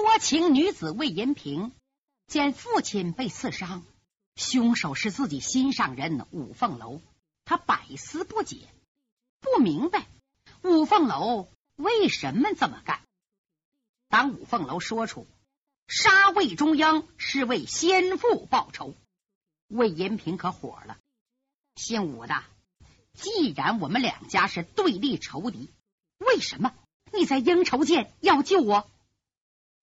多情女子魏银平见父亲被刺伤，凶手是自己心上人五凤楼，他百思不解，不明白五凤楼为什么这么干。当五凤楼说出杀魏中央是为先父报仇，魏银平可火了。姓武的，既然我们两家是对立仇敌，为什么你在应酬间要救我？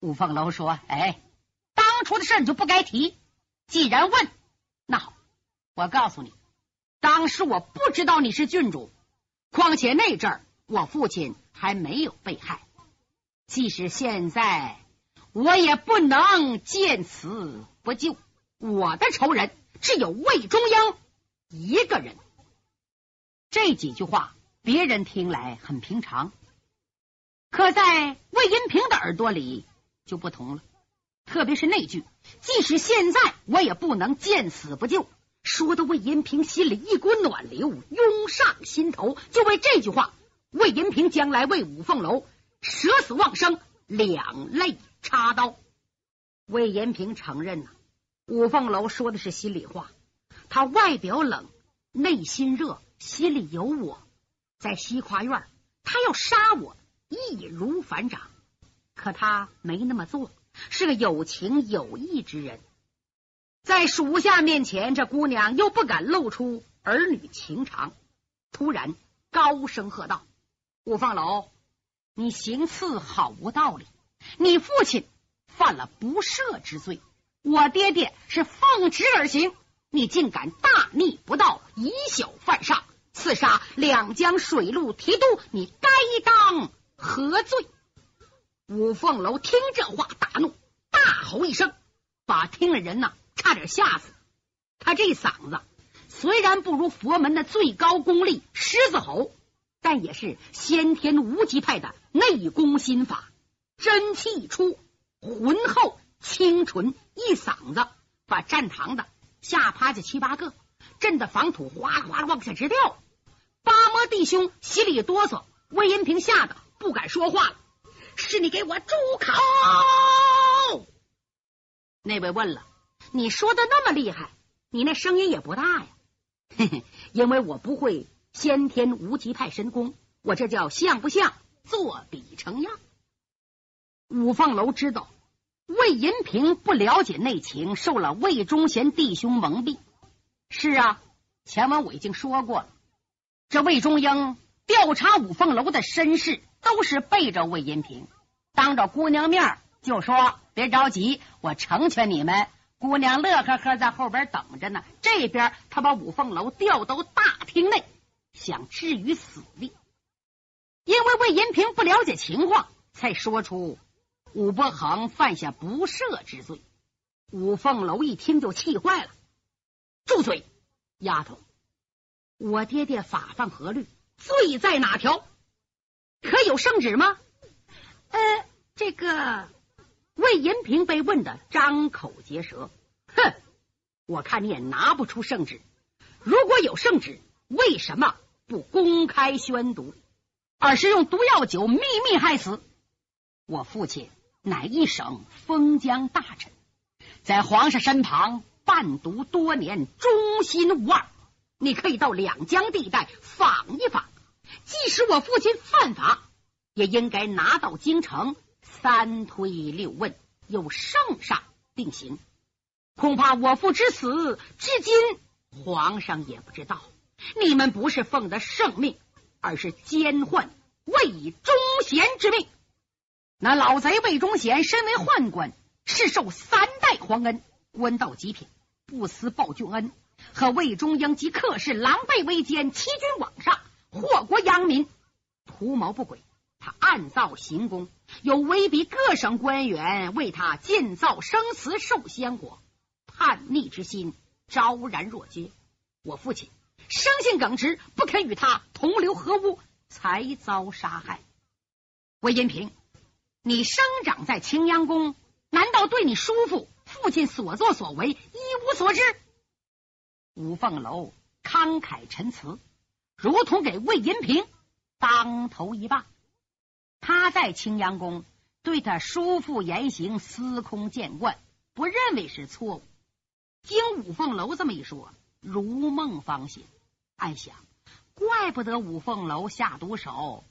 武凤楼说：“哎，当初的事你就不该提。既然问，那好，我告诉你，当时我不知道你是郡主，况且那阵儿我父亲还没有被害。即使现在，我也不能见死不救。我的仇人只有魏中央一个人。”这几句话，别人听来很平常，可在魏银平的耳朵里。就不同了，特别是那句“即使现在我也不能见死不救”，说的魏银平心里一股暖流涌上心头。就为这句话，魏银平将来为五凤楼舍死忘生，两肋插刀。魏银平承认呐，五凤楼说的是心里话，他外表冷，内心热，心里有我。在西跨院，他要杀我，易如反掌。可他没那么做，是个有情有义之人。在属下面前，这姑娘又不敢露出儿女情长，突然高声喝道：“五凤楼，你行刺好无道理！你父亲犯了不赦之罪，我爹爹是奉旨而行，你竟敢大逆不道，以小犯上，刺杀两江水陆提督，你该当何罪？”五凤楼听这话大怒，大吼一声，把听的人呐差点吓死。他这嗓子虽然不如佛门的最高功力狮子吼，但也是先天无极派的内功心法，真气一出，浑厚清纯，一嗓子把站堂的吓趴下七八个，震得房土哗啦哗啦往下直掉。八魔弟兄心里哆嗦，魏银平吓得不敢说话了。是你给我住口！那位问了，你说的那么厉害，你那声音也不大呀。嘿嘿，因为我不会先天无极派神功，我这叫像不像作比成样。五凤楼知道魏银平不了解内情，受了魏忠贤弟兄蒙蔽。是啊，前文我已经说过了，这魏忠英调查五凤楼的身世。都是背着魏银平，当着姑娘面就说：“别着急，我成全你们。”姑娘乐呵呵在后边等着呢。这边他把五凤楼调到大厅内，想置于死地。因为魏银平不了解情况，才说出武伯衡犯下不赦之罪。五凤楼一听就气坏了：“住嘴，丫头！我爹爹法犯何律？罪在哪条？”可有圣旨吗？呃，这个魏银平被问的张口结舌。哼，我看你也拿不出圣旨。如果有圣旨，为什么不公开宣读，而是用毒药酒秘密害死？我父亲乃一省封疆大臣，在皇上身旁伴读多年，忠心无二。你可以到两江地带访一访。即使我父亲犯法，也应该拿到京城三推六问，由圣上定刑。恐怕我父之死至今，皇上也不知道。你们不是奉的圣命，而是奸宦魏忠贤之命。那老贼魏忠贤身为宦官，是受三代皇恩，官到极品，不思报君恩，和魏忠英及客氏狼狈为奸，欺君罔上。祸国殃民，图谋不轨。他暗造行宫，又威逼各省官员为他建造生祠、寿仙果，叛逆之心昭然若揭。我父亲生性耿直，不肯与他同流合污，才遭杀害。魏银平，你生长在青阳宫，难道对你叔父父亲所作所为一无所知？五凤楼慷慨陈词。如同给魏银平当头一棒。他在青阳宫对他叔父言行司空见惯，不认为是错误。经五凤楼这么一说，如梦方醒，暗想：怪不得五凤楼下毒手，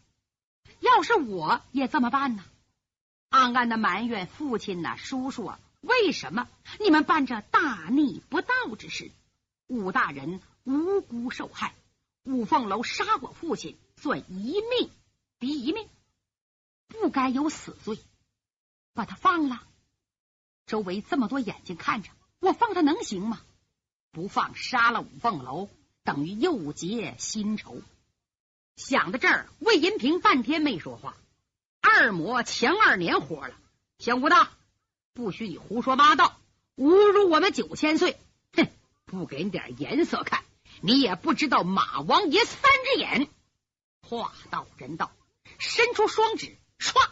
要是我也这么办呢？暗暗的埋怨父亲呐，叔叔啊，为什么你们办这大逆不道之事？武大人无辜受害，五凤楼杀我父亲，算一命抵一命，不该有死罪，把他放了。周围这么多眼睛看着，我放他能行吗？不放，杀了五凤楼，等于又结新仇。想到这儿，魏银平半天没说话。二魔前二年活了，姓吴的，不许你胡说八道，侮辱我们九千岁！哼，不给你点颜色看，你也不知道马王爷三只眼。话到人到，伸出双指，唰，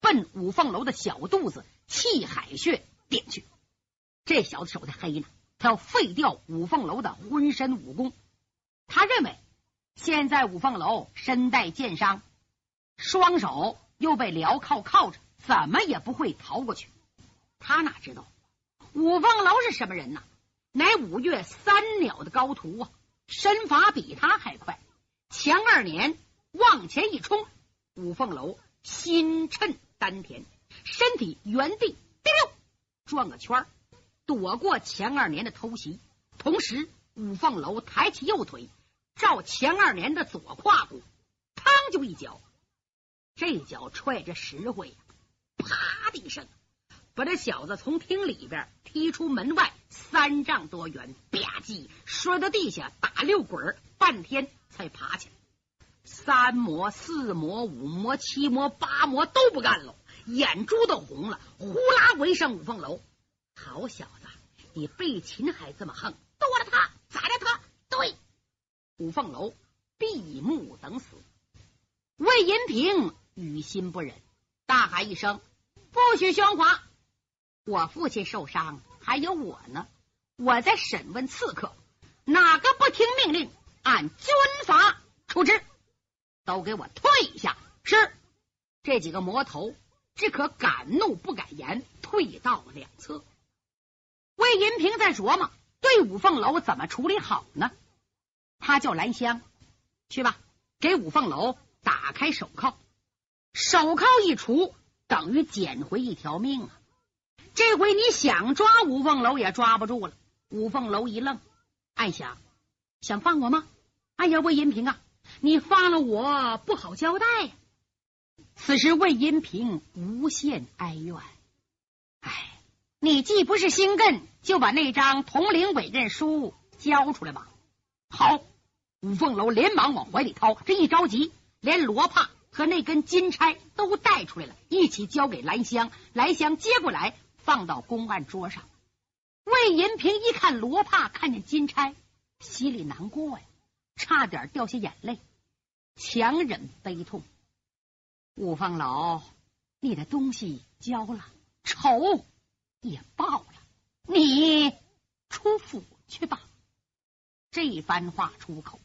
奔五凤楼的小肚子气海穴点去。这小子手太黑呢，他要废掉五凤楼的浑身武功。他认为现在五凤楼身带剑伤，双手。又被镣铐铐着，怎么也不会逃过去。他哪知道五凤楼是什么人呢？乃五岳三鸟的高徒啊，身法比他还快。前二年往前一冲，五凤楼心趁丹田，身体原地滴溜转个圈躲过前二年的偷袭。同时，五凤楼抬起右腿，照前二年的左胯骨，嘡就一脚。这脚踹着实惠呀！啪的一声，把这小子从厅里边踢出门外三丈多远，吧唧摔到地下，打六滚，半天才爬起来。三魔、四魔、五魔、七魔、八魔都不干了，眼珠都红了，呼啦围上五凤楼。好小子，你被擒还这么横，剁了他，宰了他！对，五凤楼闭目等死。魏银平。于心不忍，大喊一声：“不许喧哗！我父亲受伤，还有我呢。我在审问刺客，哪个不听命令，按军法处置，都给我退下！”是这几个魔头只可敢怒不敢言，退到两侧。魏银平在琢磨对五凤楼怎么处理好呢？他叫兰香去吧，给五凤楼打开手铐。手铐一除，等于捡回一条命啊！这回你想抓五凤楼也抓不住了。五凤楼一愣，暗想：想放我吗？哎呀，魏银平啊，你放了我不好交代呀！此时魏银平无限哀怨。哎，你既不是心艮，就把那张统领委任书交出来吧。好，五凤楼连忙往怀里掏，这一着急，连罗帕。和那根金钗都带出来了，一起交给兰香。兰香接过来，放到公案桌上。魏银平一看罗帕，看见金钗，心里难过呀，差点掉下眼泪，强忍悲痛。五凤楼，你的东西交了，仇也报了，你出府去吧。这番话出口，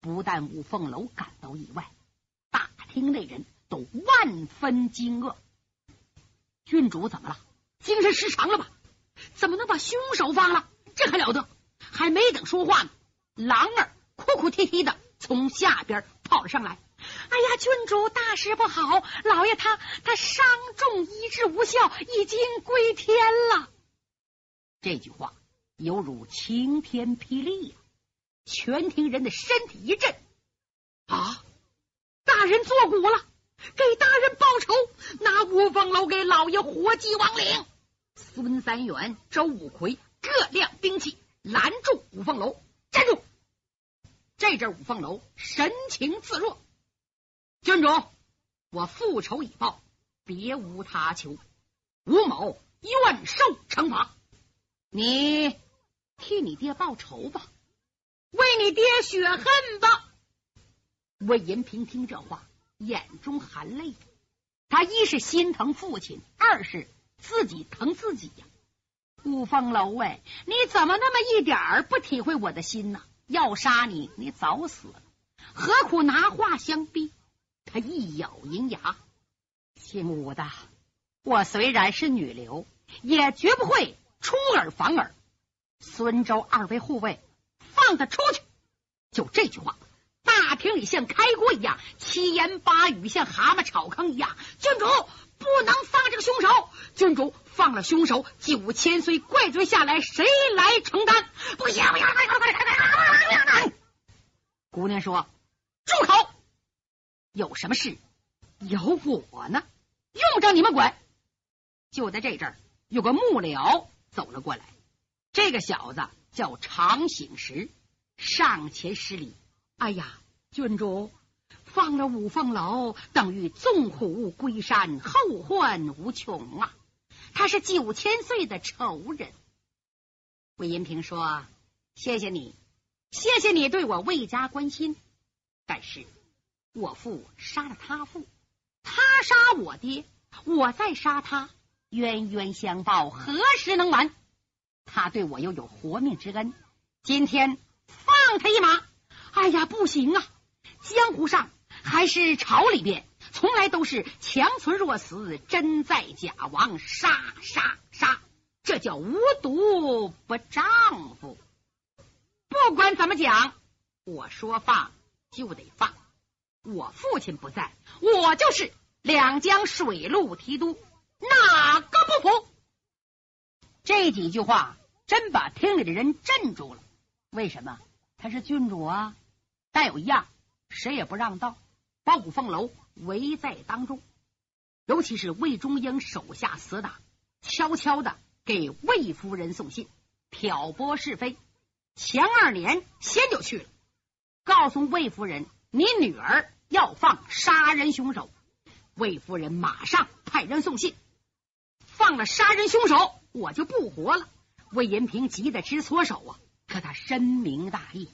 不但五凤楼感到意外。大厅内人都万分惊愕，郡主怎么了？精神失常了吧？怎么能把凶手放了？这还了得！还没等说话呢，狼儿哭哭啼啼的从下边跑了上来。哎呀，郡主大事不好！老爷他他伤重医治无效，已经归天了。这句话犹如晴天霹雳呀！全庭人的身体一震啊！大人做古了，给大人报仇，拿五凤楼给老爷活祭亡灵。孙三元、周五魁各亮兵器，拦住五凤楼，站住！这阵五凤楼神情自若，郡主，我复仇已报，别无他求，吴某愿受惩罚。你替你爹报仇吧，为你爹雪恨吧。魏银平听这话，眼中含泪。他一是心疼父亲，二是自己疼自己呀。五凤楼，哎，你怎么那么一点儿不体会我的心呢？要杀你，你早死了，何苦拿话相逼？他一咬银牙，姓武的，我虽然是女流，也绝不会出尔反尔。孙周二位护卫，放他出去！就这句话，大厅里像开锅一样，七言八语像蛤蟆炒坑一样。郡主不能放这个凶手，郡主放了凶手，九千岁怪罪下来，谁来承担？不行！不行！姑娘说：“住口！有什么事有我呢，用不着你们管。”就在这阵儿，有个幕僚走了过来。这个小子叫常醒时，上前施礼：“哎呀，郡主放了五凤楼，等于纵虎归山，后患无穷啊！他是九千岁的仇人。”魏银平说：“谢谢你，谢谢你对我魏家关心。但是我父杀了他父，他杀我爹，我再杀他。”冤冤相报何时能完？他对我又有活命之恩，今天放他一马。哎呀，不行啊！江湖上还是朝里边，从来都是强存弱死，真在假亡，杀杀杀，这叫无毒不丈夫。不管怎么讲，我说放就得放。我父亲不在，我就是两江水陆提督。哪个不服？这几句话真把厅里的人镇住了。为什么？他是郡主啊！但有一样，谁也不让道，把五凤楼围在当中。尤其是魏忠英手下死党，悄悄的给魏夫人送信，挑拨是非。前二年先就去了，告诉魏夫人，你女儿要放杀人凶手。魏夫人马上派人送信。放了杀人凶手，我就不活了。魏延平急得直搓手啊！可他深明大义，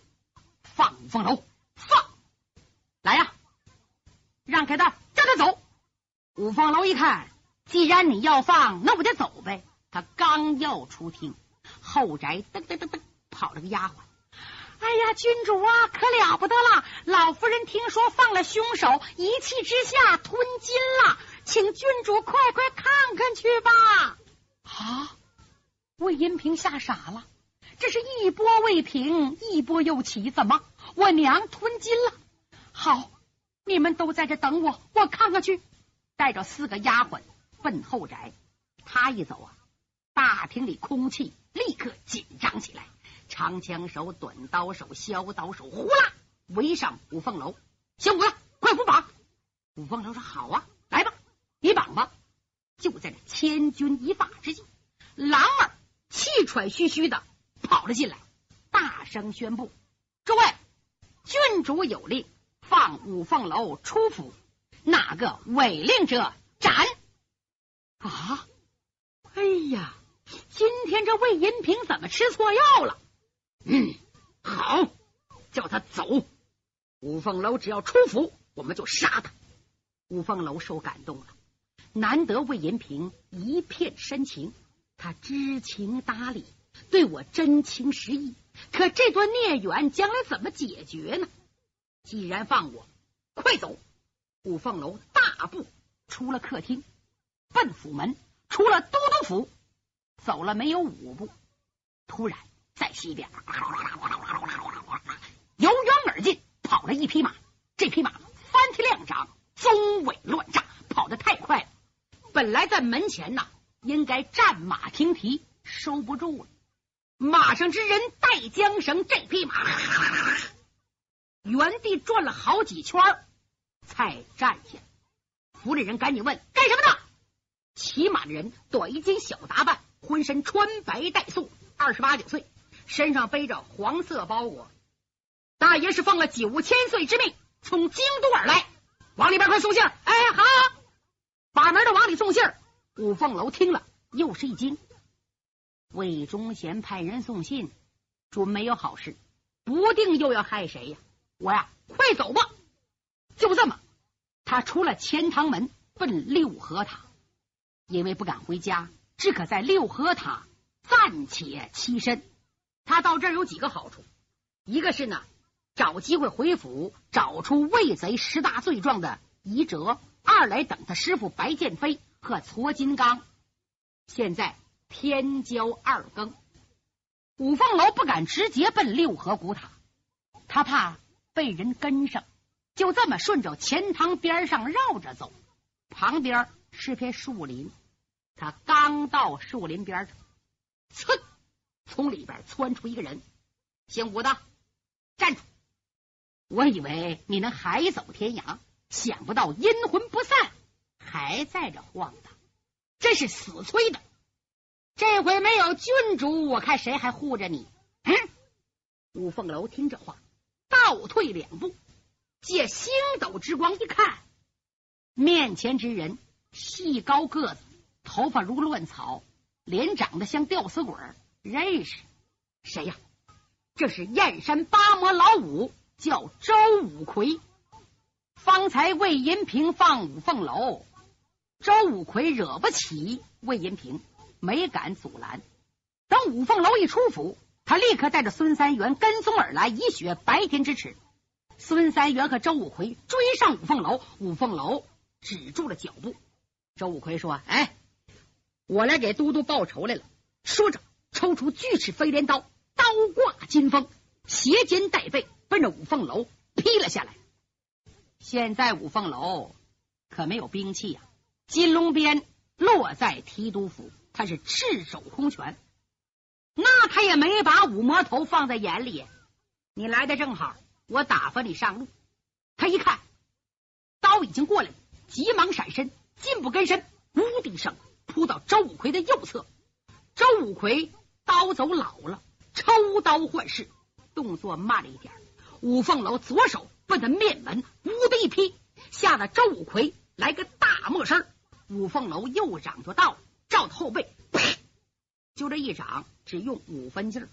放五凤楼，来呀！让开他，叫他走。五凤楼一看，既然你要放，那我就走呗。他刚要出厅，后宅噔噔噔噔跑了个丫鬟。哎呀，君主啊，可了不得了！老夫人听说放了凶手，一气之下吞金了。请郡主快快看看去吧！啊！魏银平吓傻了，这是一波未平，一波又起，怎么我娘吞金了？好，你们都在这等我，我看看去。带着四个丫鬟奔后宅，他一走啊，大厅里空气立刻紧张起来。长枪手、短刀手、削刀手，呼啦围上五凤楼，小五子，快扶绑！五凤楼说：“好啊。”来吧你绑吧！就在这千钧一发之际，狼儿气喘吁吁的跑了进来，大声宣布：“诸位，郡主有令，放五凤楼出府，哪个违令者斩！”啊！哎呀，今天这魏银平怎么吃错药了？嗯，好，叫他走。五凤楼只要出府，我们就杀他。五凤楼受感动了。难得魏银平一片深情，他知情达理，对我真情实意。可这段孽缘将来怎么解决呢？既然放我，快走！五凤楼大步出了客厅，奔府门，出了都督府，走了没有五步，突然在西边由远而近跑了一匹马，这匹马翻蹄亮掌，鬃尾乱炸，跑得太快了。本来在门前呐，应该战马停蹄，收不住了。马上之人带缰绳，这匹马原地转了好几圈，才站下。府里人赶紧问：“干什么的？”骑马的人短衣襟小打扮，浑身穿白带素，二十八九岁，身上背着黄色包裹。大爷是奉了九千岁之命，从京都而来，往里边快送信。哎，好。把门的往里送信儿，五凤楼听了又是一惊。魏忠贤派人送信，准没有好事，不定又要害谁呀！我呀，快走吧！就这么，他出了钱塘门，奔六合塔，因为不敢回家，只可在六合塔暂且栖身。他到这儿有几个好处，一个是呢，找机会回府，找出魏贼十大罪状的遗折。二来等他师傅白剑飞和搓金刚。现在天交二更，五凤楼不敢直接奔六合古塔，他怕被人跟上，就这么顺着钱塘边上绕着走。旁边是片树林，他刚到树林边上，噌，从里边窜出一个人，姓武的，站住！我以为你能海走天涯，想不到阴魂不散，还在这晃荡，真是死催的。这回没有郡主，我看谁还护着你？嗯，五凤楼听这话，倒退两步，借星斗之光一看。面前之人细高个子，头发如乱草，脸长得像吊死鬼认识谁呀？这是燕山八魔老五，叫周五魁。方才魏银平放五凤楼，周五魁惹不起魏银平，没敢阻拦。等五凤楼一出府，他立刻带着孙三元跟踪而来，以雪白天之耻。孙三元和周武魁追上五凤楼，五凤楼。止住了脚步，周武魁说：“哎，我来给都督报仇来了。”说着，抽出巨齿飞镰刀，刀挂金锋，斜肩带背，奔着五凤楼劈了下来。现在五凤楼可没有兵器呀，金龙鞭落在提督府，他是赤手空拳，也没把五魔头放在眼里。你来的正好，我打发你上路。他一看，刀已经过来了。急忙闪身，进步跟身，呜的一声扑到周五魁的右侧。周五魁刀走老了，抽刀换式，动作慢了一点。五凤楼左手奔他面门，呜的一劈，吓得周五魁来个大没身。五凤楼右掌就到了，照他后背，就这一掌，只用五分劲儿，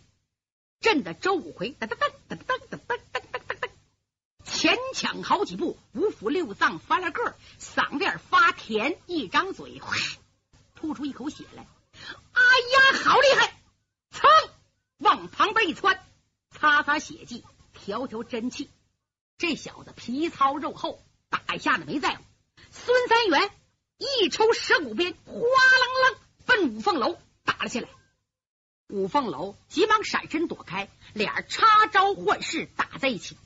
震得周武魁噔噔噔噔噔噔噔噔噔噔，前抢好几步，五腑六脏翻了个。嗓子眼发甜，一张嘴，吐出一口血来。哎呀，好厉害！噌，往旁边一窜，擦擦血迹，调调真气。这小子皮糙肉厚，打一下子没在乎。孙三元一抽蛇骨鞭，哗啷啷奔五凤楼打了下来。五凤楼急忙闪身躲开，俩插招换式打在一起。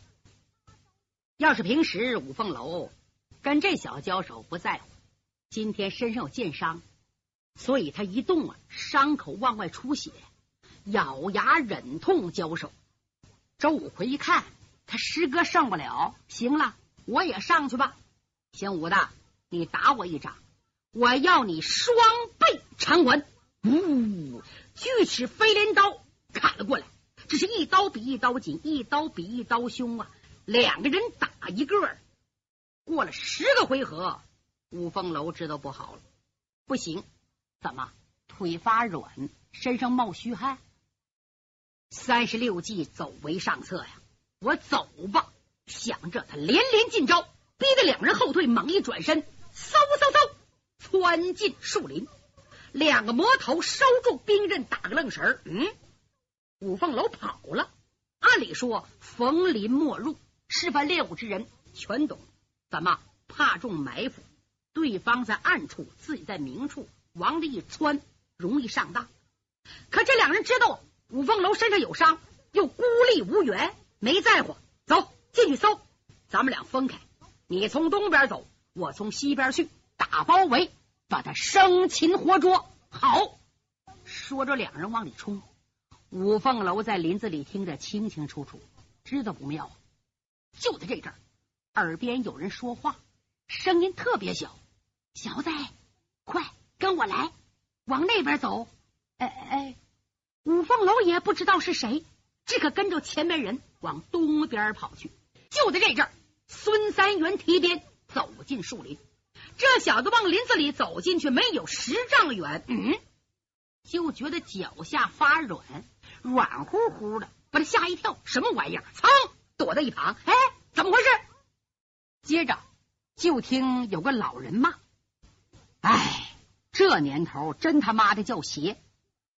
要是平时，五凤楼。跟这小子交手不在乎，今天身上有剑伤，所以他一动啊，伤口往外出血，咬牙忍痛交手。周五魁一看，他师哥上不了，行了，我也上去吧。姓武的，你打我一掌，我要你双倍偿还。呜，锯齿飞镰刀砍了过来，这是一刀比一刀紧，一刀比一刀凶啊！两个人打一个。过了十个回合，五凤楼知道不好了，不行，怎么腿发软，身上冒虚汗？三十六计走为上策呀！我走吧。想着，他连连进招，逼得两人后退，猛一转身，嗖嗖嗖，窜进树林。两个魔头收住兵刃，打个愣神。嗯，五凤楼跑了。按理说，逢林莫入，示范练武之人全懂。怎么怕中埋伏？对方在暗处，自己在明处，往里一窜，容易上当。可这两人知道五凤楼身上有伤，又孤立无援，没在乎。走进去搜，咱们俩分开，你从东边走，我从西边去，打包围，把他生擒活捉。好，说着，两人往里冲。五凤楼在林子里听得清清楚楚，知道不妙。就在这阵儿。耳边有人说话，声音特别小。小子，快跟我来，往那边走。哎哎，五凤楼也不知道是谁，只可跟着前面人往东边跑去。就在这阵儿，孙三元提鞭走进树林。这小子往林子里走进去，没有十丈远，嗯，就觉得脚下发软，软乎乎的，把他吓一跳。什么玩意儿？噌，躲在一旁。哎，怎么回事？接着就听有个老人骂：“哎，这年头真他妈的叫邪！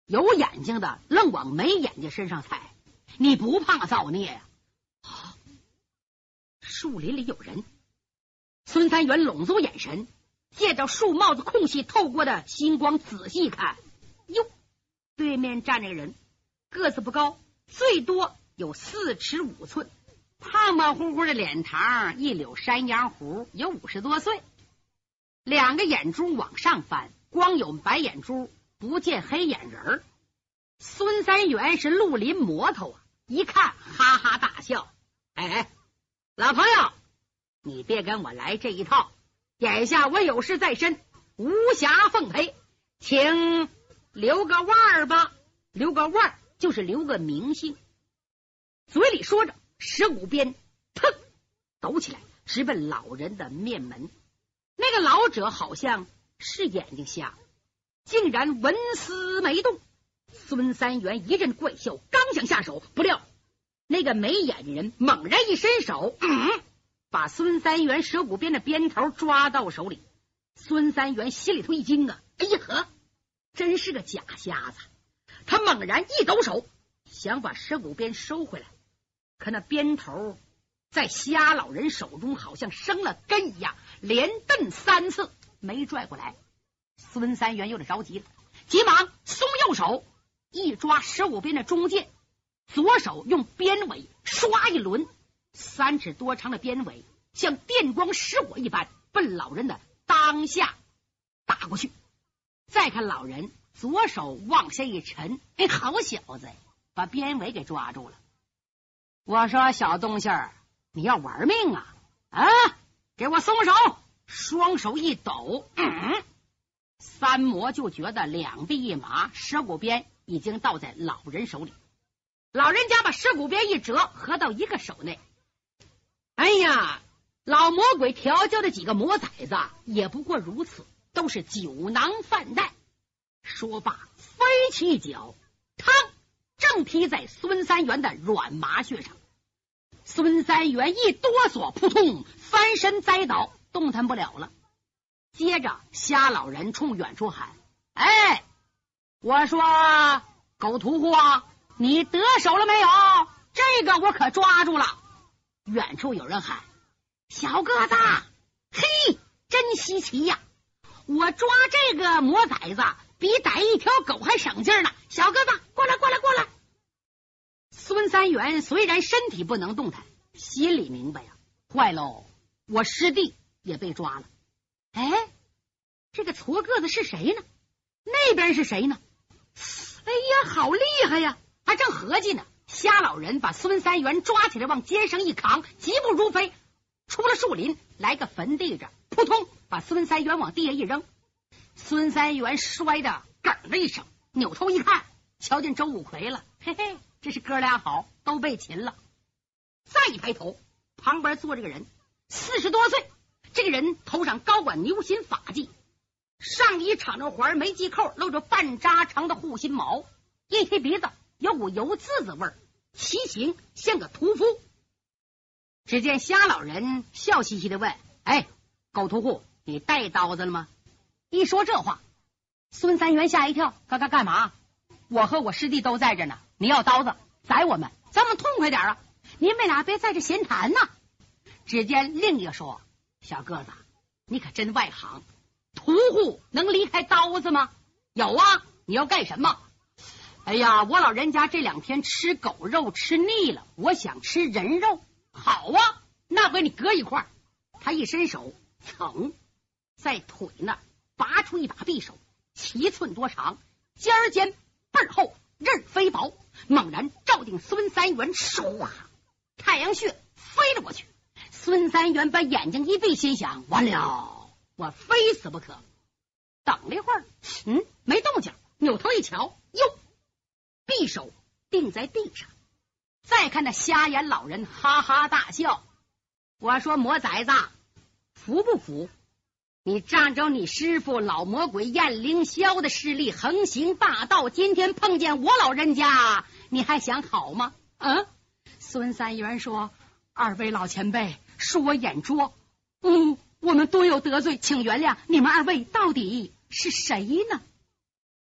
有眼睛的愣往没眼睛身上踩，你不怕造孽呀？”树林里有人，孙三元拢住眼神，借着树帽子空隙透过的星光仔细看，哟，对面站着个人，个子不高，最多有四尺五寸，胖胖乎乎的脸庞，一绺山羊胡，有五十多岁，两个眼珠往上翻，光有白眼珠，不见黑眼仁儿。孙三元是绿林魔头啊，一看哈哈大笑，哎哎，老朋友，你别跟我来这一套。眼下我有事在身，无暇奉陪，请留个腕儿吧。留个腕儿就是留个名姓。嘴里说着，十五鞭砰抖起来，直奔老人的面门。那个老者好像是眼睛瞎，竟然纹丝没动。孙三元一阵怪笑，刚想下手，不料那个没眼的人猛然一伸手，嗯。把孙三元蛇骨鞭的鞭头抓到手里，孙三元心里头一惊啊！哎呀呵，真是个假瞎子！他猛然一抖手，想把蛇骨鞭收回来，可那鞭头在瞎老人手中好像生了根一样，连蹬三次没拽过来。孙三元有点着急了，急忙松右手，一抓蛇骨鞭的中间，左手用鞭尾唰一抡。三尺多长的鞭尾像电光石火一般奔老人的当下打过去。再看老人左手往下一沉，哎，好小子，把鞭尾给抓住了。我说小东西儿，你要玩命啊？啊，给我松手！双手一抖，嗯，三魔就觉得两臂一麻，蛇骨鞭已经倒在老人手里。老人家把蛇骨鞭一折，合到一个手内。哎呀，老魔鬼调教的几个魔崽子也不过如此，都是酒囊饭袋。说罢，飞起一脚，嘡，正踢在孙三元的软麻穴上。孙三元一哆嗦，扑通翻身栽倒，动弹不了了。接着，瞎老人冲远处喊：“哎，我说狗屠户啊，你得手了没有？这个我可抓住了。”远处有人喊：“小个子，嘿，真稀奇呀！我抓这个魔崽子比逮一条狗还省劲呢。”小个子，过来，过来，过来！孙三元虽然身体不能动弹，心里明白呀，坏喽，我师弟也被抓了。哎，这个矬个子是谁呢？那边是谁呢？哎呀，好厉害呀！还正合计呢。瞎老人把孙三元抓起来，往肩上一扛，疾步如飞，出了树林，来个坟地着，扑通，把孙三元往地下一扔。孙三元摔的咯的一声，扭头一看，瞧见周五魁了，嘿嘿，这是哥俩好，都被擒了。再一抬头，旁边坐着个人，四十多岁，这个人头上高管牛心发髻，上衣敞着环，没系扣，露着半扎长的护心毛，一提鼻子。有股油渍子味儿，其形像个屠夫。只见瞎老人笑嘻嘻的问：“哎，狗屠户，你带刀子了吗？”一说这话，孙三元吓一跳：“干干干嘛？我和我师弟都在这呢，你要刀子宰我们，咱们痛快点啊！你们俩别在这闲谈呐。”只见另一个说：“小个子，你可真外行，屠户能离开刀子吗？有啊，你要干什么？”哎呀，我老人家这两天吃狗肉吃腻了，我想吃人肉。好啊，那回你搁一块。他一伸手，噌，在腿那拔出一把匕首，七寸多长，尖儿尖，背儿厚，刃飞薄，猛然照定孙三元，唰，太阳穴飞了过去。孙三元把眼睛一闭，心想：完了，我非死不可。等了一会儿，嗯，没动静，扭头一瞧，哟。匕首钉在地上，再看那瞎眼老人，哈哈大笑。我说魔崽子，服不服？你仗着你师傅老魔鬼燕凌霄的势力横行霸道，今天碰见我老人家，你还想好吗？嗯？孙三元说：“二位老前辈，恕我眼拙，嗯，我们多有得罪，请原谅。你们二位到底是谁呢？”